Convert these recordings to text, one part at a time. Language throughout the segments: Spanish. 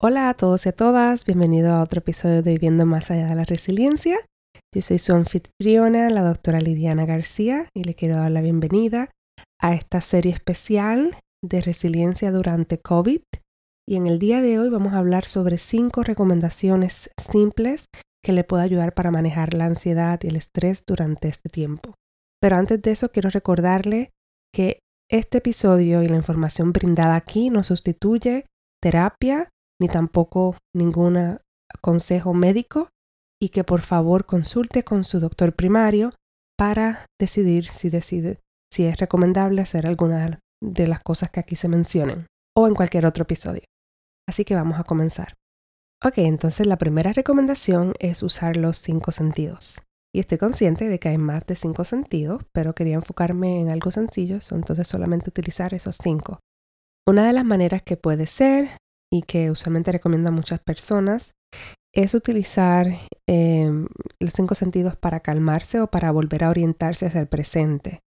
Hola a todos y a todas, bienvenido a otro episodio de Viviendo Más Allá de la Resiliencia. Yo soy su anfitriona, la doctora Lidiana García, y le quiero dar la bienvenida a esta serie especial de resiliencia durante COVID. Y en el día de hoy vamos a hablar sobre cinco recomendaciones simples que le pueden ayudar para manejar la ansiedad y el estrés durante este tiempo. Pero antes de eso quiero recordarle que este episodio y la información brindada aquí no sustituye terapia ni tampoco ningún consejo médico y que por favor consulte con su doctor primario para decidir si decide si es recomendable hacer alguna de las cosas que aquí se mencionen o en cualquier otro episodio. Así que vamos a comenzar. Ok, entonces la primera recomendación es usar los cinco sentidos. Y estoy consciente de que hay más de cinco sentidos, pero quería enfocarme en algo sencillo, entonces solamente utilizar esos cinco. Una de las maneras que puede ser y que usualmente recomiendo a muchas personas es utilizar em, los cinco sentidos para calmarse o para volver a orientarse hacia el presente.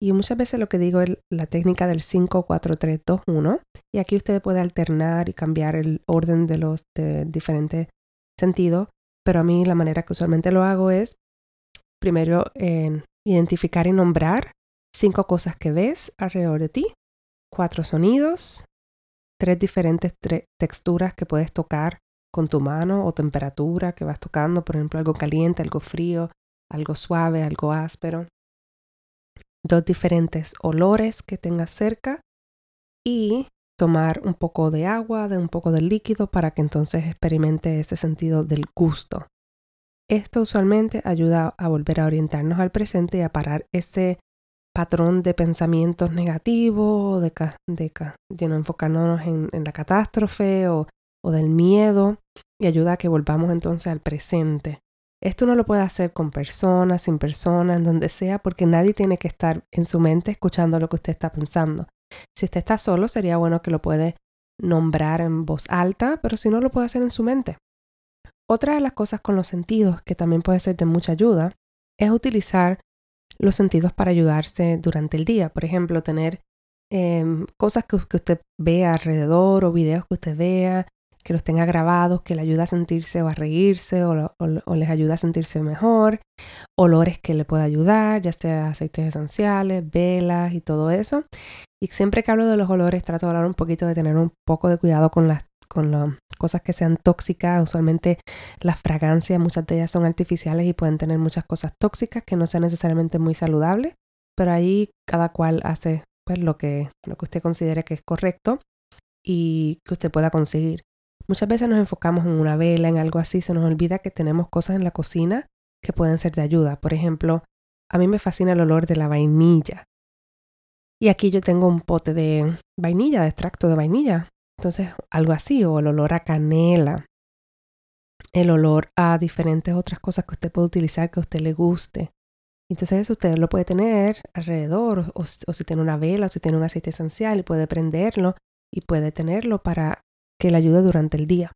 Y muchas veces lo que digo es la técnica del 5, 4, 3, 2, 1. Y aquí usted puede alternar y cambiar el orden de los diferentes sentidos. Pero a mí la manera que usualmente lo hago es primero identificar y nombrar cinco cosas que ves alrededor de ti, cuatro sonidos, tres diferentes texturas que puedes tocar con tu mano o temperatura que vas tocando, por ejemplo, algo caliente, algo frío, algo suave, algo áspero. Dos diferentes olores que tengas cerca y tomar un poco de agua, de un poco de líquido para que entonces experimente ese sentido del gusto. Esto usualmente ayuda a volver a orientarnos al presente y a parar ese patrón de pensamientos negativos, de, de, de enfocarnos en, la catástrofe o, o del miedo y ayuda a que volvamos entonces al presente. Esto no lo puede hacer con personas, sin personas, en donde sea, porque nadie tiene que estar en su mente escuchando lo que usted está pensando. Si usted está solo, sería bueno que lo puede nombrar en voz alta, pero si no, lo puede hacer en su mente. Otra de las cosas con los sentidos que también puede ser de mucha ayuda es utilizar los sentidos para ayudarse durante el día. Por ejemplo, tener em, cosas que, usted vea alrededor o videos que usted vea, que los tenga grabados, que le ayuda a sentirse o a reírse o, les ayuda a sentirse mejor, olores que le pueda ayudar, ya sea aceites esenciales, velas y todo eso. Y siempre que hablo de los olores trato de hablar un poquito de tener un poco de cuidado con las con las cosas que sean tóxicas. Usualmente las fragancias, muchas de ellas son artificiales y pueden tener muchas cosas tóxicas que no sean necesariamente muy saludables, pero ahí cada cual hace pues, lo, que, lo que usted considere que es correcto y que usted pueda conseguir. Muchas veces nos enfocamos en una vela, en algo así, se nos olvida que tenemos cosas en la cocina que pueden ser de ayuda. Por ejemplo, a mí me fascina el olor de la vainilla. Y aquí yo tengo un pote de vainilla, de extracto de vainilla. Entonces, algo así, o el olor a canela, el olor a diferentes otras cosas que usted puede utilizar que a usted le guste. Entonces, usted lo puede tener alrededor, o, si tiene una vela, o si tiene un aceite esencial, y puede prenderlo y puede tenerlo para que le ayude durante el día.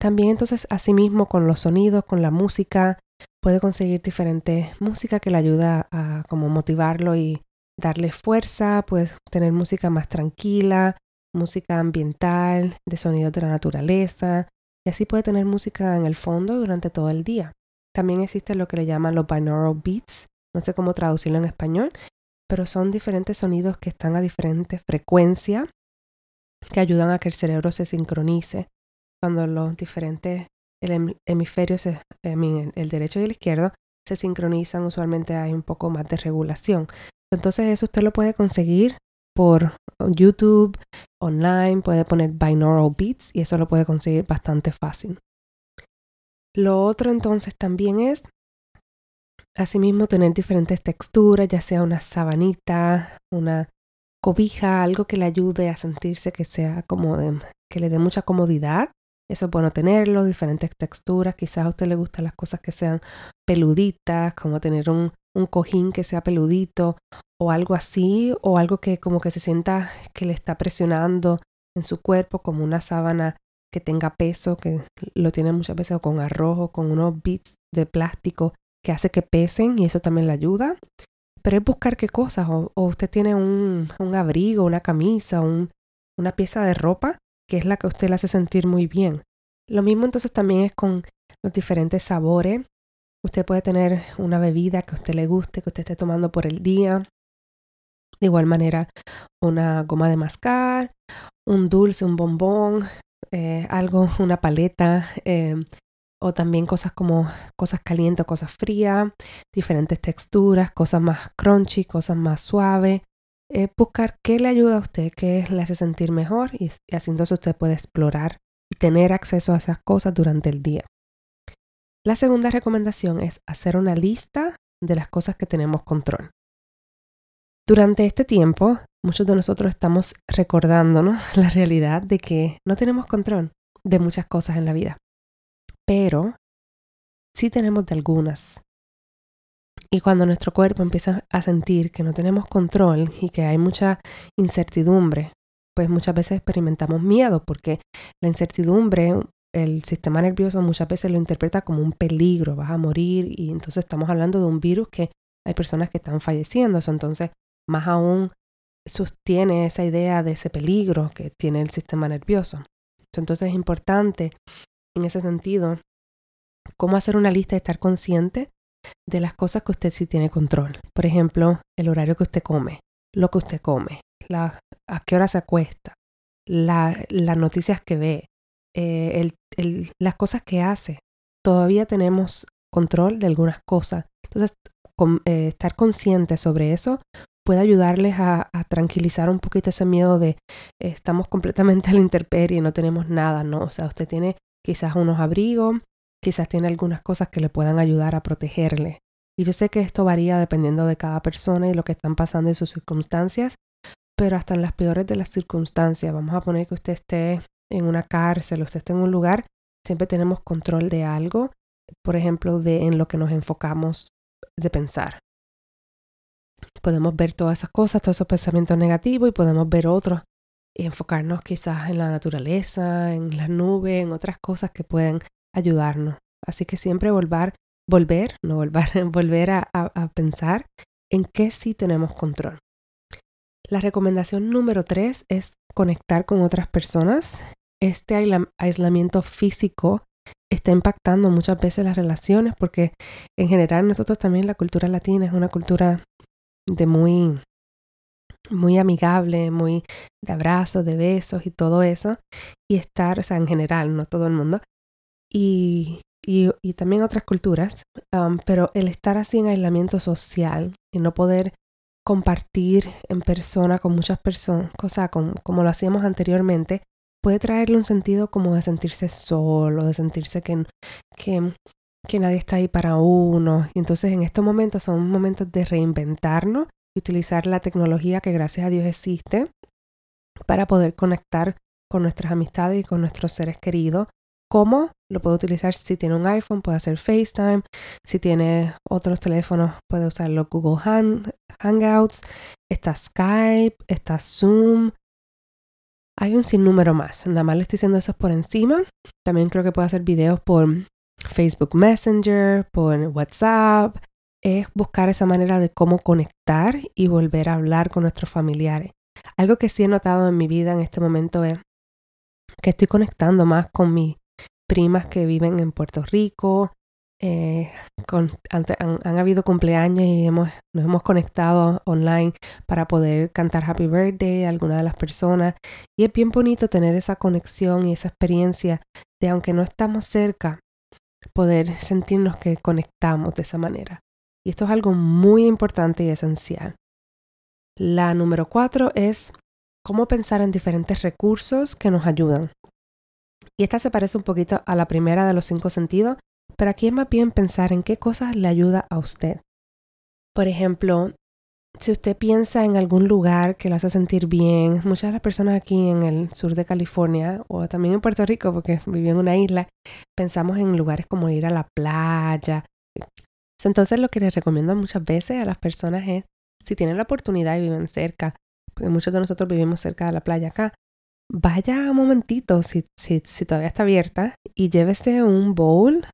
También entonces asimismo con los sonidos, con la música, puede conseguir diferentes música que le ayuda a como motivarlo y darle fuerza, puede tener música más tranquila, música ambiental, de sonidos de la naturaleza, y así puede tener música en el fondo durante todo el día. También existe lo que le llaman los binaural beats, no sé cómo traducirlo en español, pero son diferentes sonidos que están a diferente frecuencia que ayudan a que el cerebro se sincronice cuando los diferentes hemisferios, el derecho y el izquierdo, se sincronizan, usualmente hay un poco más de regulación. Entonces eso usted lo puede conseguir por YouTube, online, puede poner binaural beats y eso lo puede conseguir bastante fácil. Lo otro entonces también es, asimismo, tener diferentes texturas, ya sea una sabanita, una cobija, algo que le ayude a sentirse que sea como que le dé mucha comodidad. Eso es bueno tenerlo, diferentes texturas. Quizás a usted le gustan las cosas que sean peluditas, como tener un, un cojín que sea peludito o algo así, o algo que como que se sienta que le está presionando en su cuerpo, como una sábana que tenga peso, que lo tiene muchas veces con arroz o con unos bits de plástico que hace que pesen y eso también le ayuda. Pero es buscar qué cosas, o, usted tiene un, un, abrigo, una camisa, un, una pieza de ropa que es la que usted le hace sentir muy bien. Lo mismo entonces también es con los diferentes sabores. Usted puede tener una bebida que a usted le guste, que usted esté tomando por el día. De igual manera, una goma de mascar, un dulce, un bombón, eh, algo, una paleta, eh, o también cosas como cosas calientes o cosas frías, diferentes texturas, cosas más crunchy, cosas más suaves. Eh, buscar qué le ayuda a usted, qué le hace sentir mejor y, y así entonces usted puede explorar y tener acceso a esas cosas durante el día. La segunda recomendación es hacer una lista de las cosas que tenemos control. Durante este tiempo, muchos de nosotros estamos recordándonos la realidad de que no tenemos control de muchas cosas en la vida, pero sí tenemos de algunas. Y cuando nuestro cuerpo empieza a sentir que no tenemos control y que hay mucha incertidumbre, pues muchas veces experimentamos miedo porque la incertidumbre, el sistema nervioso muchas veces lo interpreta como un peligro, vas a morir y entonces estamos hablando de un virus que hay personas que están falleciendo, entonces más aún sostiene esa idea de ese peligro que tiene el sistema nervioso. Entonces es importante en ese sentido cómo hacer una lista y estar consciente de las cosas que usted sí tiene control. Por ejemplo, el horario que usted come, lo que usted come, a qué hora se acuesta, la, las noticias que ve, eh, el, las cosas que hace. Todavía tenemos control de algunas cosas. Entonces, con, eh, estar consciente sobre eso puede ayudarles a, a, tranquilizar un poquito ese miedo de estamos completamente a la intemperie y no tenemos nada, ¿no? O sea, usted tiene quizás unos abrigos, quizás tiene algunas cosas que le puedan ayudar a protegerle. Y yo sé que esto varía dependiendo de cada persona y lo que están pasando en sus circunstancias, pero hasta en las peores de las circunstancias, vamos a poner que usted esté en una cárcel, usted esté en un lugar, siempre tenemos control de algo, por ejemplo, de en lo que nos enfocamos de pensar podemos ver todas esas cosas, todos esos pensamientos negativos y podemos ver otros y enfocarnos quizás en la naturaleza, en las nubes, en otras cosas que pueden ayudarnos. Así que siempre volver, volver, no volver, volver a pensar en qué sí tenemos control. La recomendación número tres es conectar con otras personas. Este aislamiento físico está impactando muchas veces las relaciones porque en general nosotros también la cultura latina es una cultura de muy, muy amigable, muy de abrazos, de besos y todo eso. Y estar, o sea, en general, no todo el mundo. Y, y, también otras culturas. Um, pero el estar así en aislamiento social y no poder compartir en persona con muchas personas, cosa como, lo hacíamos anteriormente, puede traerle un sentido como de sentirse solo, de sentirse que, que nadie está ahí para uno. Y entonces en estos momentos son momentos de reinventarnos y utilizar la tecnología que gracias a Dios existe para poder conectar con nuestras amistades y con nuestros seres queridos. ¿Cómo? Lo puede utilizar si tiene un iPhone, puede hacer FaceTime. Si tiene otros teléfonos, puede usarlo Google Hangouts. Está Skype, está Zoom. Hay un sinnúmero más. Nada más le estoy diciendo eso por encima. También creo que puede hacer videos por Facebook Messenger, por WhatsApp, es buscar esa manera de cómo conectar y volver a hablar con nuestros familiares. Algo que sí he notado en mi vida en este momento es que estoy conectando más con mis primas que viven en Puerto Rico. Eh, con, han, han, habido cumpleaños y hemos, nos hemos conectado online para poder cantar Happy Birthday a alguna de las personas. Y es bien bonito tener esa conexión y esa experiencia de aunque no estamos cerca, poder sentirnos que conectamos de esa manera. Y esto es algo muy importante y esencial. La número cuatro es cómo pensar en diferentes recursos que nos ayudan. Y esta se parece un poquito a la primera de los cinco sentidos, pero aquí es más bien pensar en qué cosas le ayuda a usted. Por ejemplo, si usted piensa en algún lugar que lo hace sentir bien, muchas de las personas aquí en el sur de California o también en Puerto Rico, porque viví en una isla, pensamos en lugares como ir a la playa. Entonces lo que les recomiendo muchas veces a las personas es, si tienen la oportunidad y viven cerca, porque muchos de nosotros vivimos cerca de la playa acá, vaya un momentito, si, si, si todavía está abierta, y llévese un bowl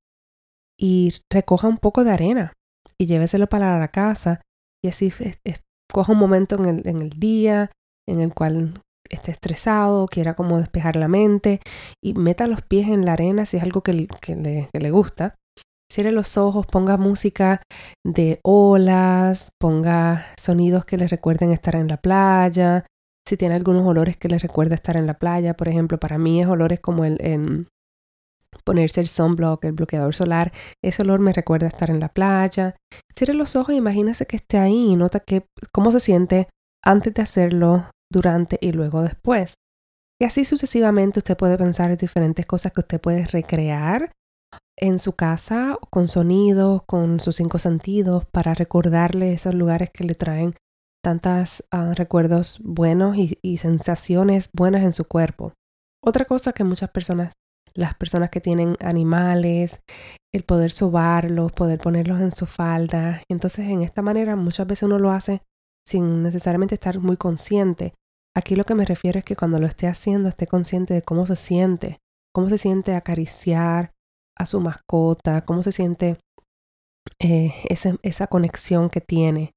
y recoja un poco de arena y lléveselo para la casa y así coja un momento en el, en el día en el cual esté estresado, quiera como despejar la mente y meta los pies en la arena si es algo que, le, le gusta. Cierre los ojos, ponga música de olas, ponga sonidos que le recuerden estar en la playa. Si tiene algunos olores que le recuerden estar en la playa, por ejemplo, para mí es olores como el, en ponerse el sunblock, el bloqueador solar, ese olor me recuerda estar en la playa. Cierre los ojos e imagínese que esté ahí y nota que, cómo se siente antes de hacerlo, durante y luego después. Y así sucesivamente usted puede pensar en diferentes cosas que usted puede recrear en su casa con sonidos, con sus cinco sentidos, para recordarle esos lugares que le traen tantos ah, recuerdos buenos y sensaciones buenas en su cuerpo. Otra cosa que muchas personas las personas que tienen animales, el poder sobarlos, poder ponerlos en su falda. Entonces, en esta manera, muchas veces uno lo hace sin necesariamente estar muy consciente. Aquí lo que me refiero es que cuando lo esté haciendo, esté consciente de cómo se siente, cómo se siente acariciar a su mascota, cómo se siente eh, esa, esa conexión que tiene,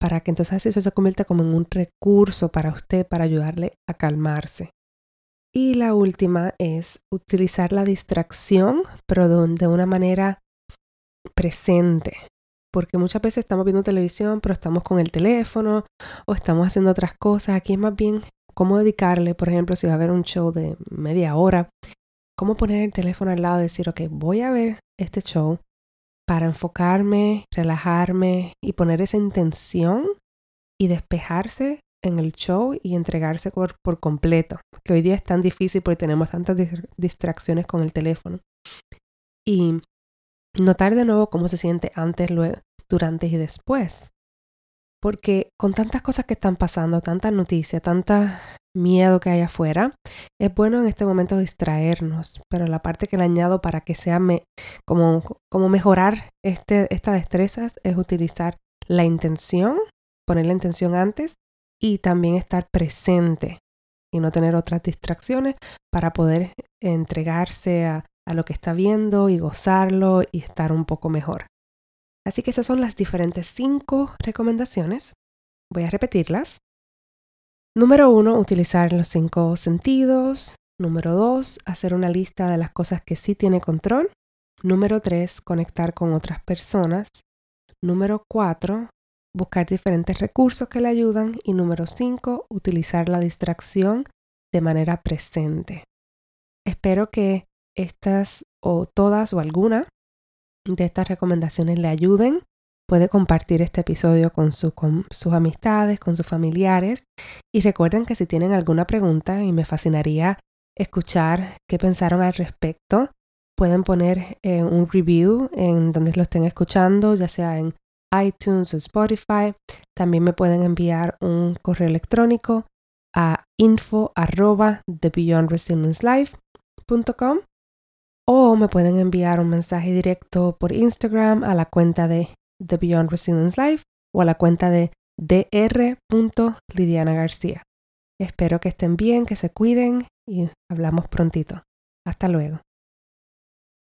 para que entonces eso se convierta como en un recurso para usted, para ayudarle a calmarse. Y la última es utilizar la distracción, pero de una manera presente. Porque muchas veces estamos viendo televisión, pero estamos con el teléfono o estamos haciendo otras cosas. Aquí es más bien cómo dedicarle, por ejemplo, si va a haber un show de media hora, cómo poner el teléfono al lado y decir, ok, voy a ver este show para enfocarme, relajarme y poner esa intención y despejarse en el show y entregarse por, completo, que hoy día es tan difícil porque tenemos tantas distracciones con el teléfono. Y notar de nuevo cómo se siente antes, luego, durante y después. Porque con tantas cosas que están pasando, tantas noticias, tanta miedo que hay afuera, es bueno en este momento distraernos, pero la parte que le añado para que sea como, como mejorar este, estas destrezas es utilizar la intención, poner la intención antes y también estar presente y no tener otras distracciones para poder entregarse a, lo que está viendo y gozarlo y estar un poco mejor. Así que esas son las diferentes cinco recomendaciones. Voy a repetirlas. Número uno, utilizar los cinco sentidos. Número dos, hacer una lista de las cosas que sí tiene control. Número tres, conectar con otras personas. Número cuatro, buscar diferentes recursos que le ayudan y número 5, utilizar la distracción de manera presente. Espero que estas o todas o alguna de estas recomendaciones le ayuden. Puede compartir este episodio con, con sus amistades, con sus familiares y recuerden que si tienen alguna pregunta y me fascinaría escuchar qué pensaron al respecto, pueden poner eh, un review en donde lo estén escuchando, ya sea en iTunes o Spotify. También me pueden enviar un correo electrónico a info arroba o me pueden enviar un mensaje directo por Instagram a la cuenta de The Beyond Resilience Life o a la cuenta de dr.lidiana García. Espero que estén bien, que se cuiden y hablamos prontito. Hasta luego.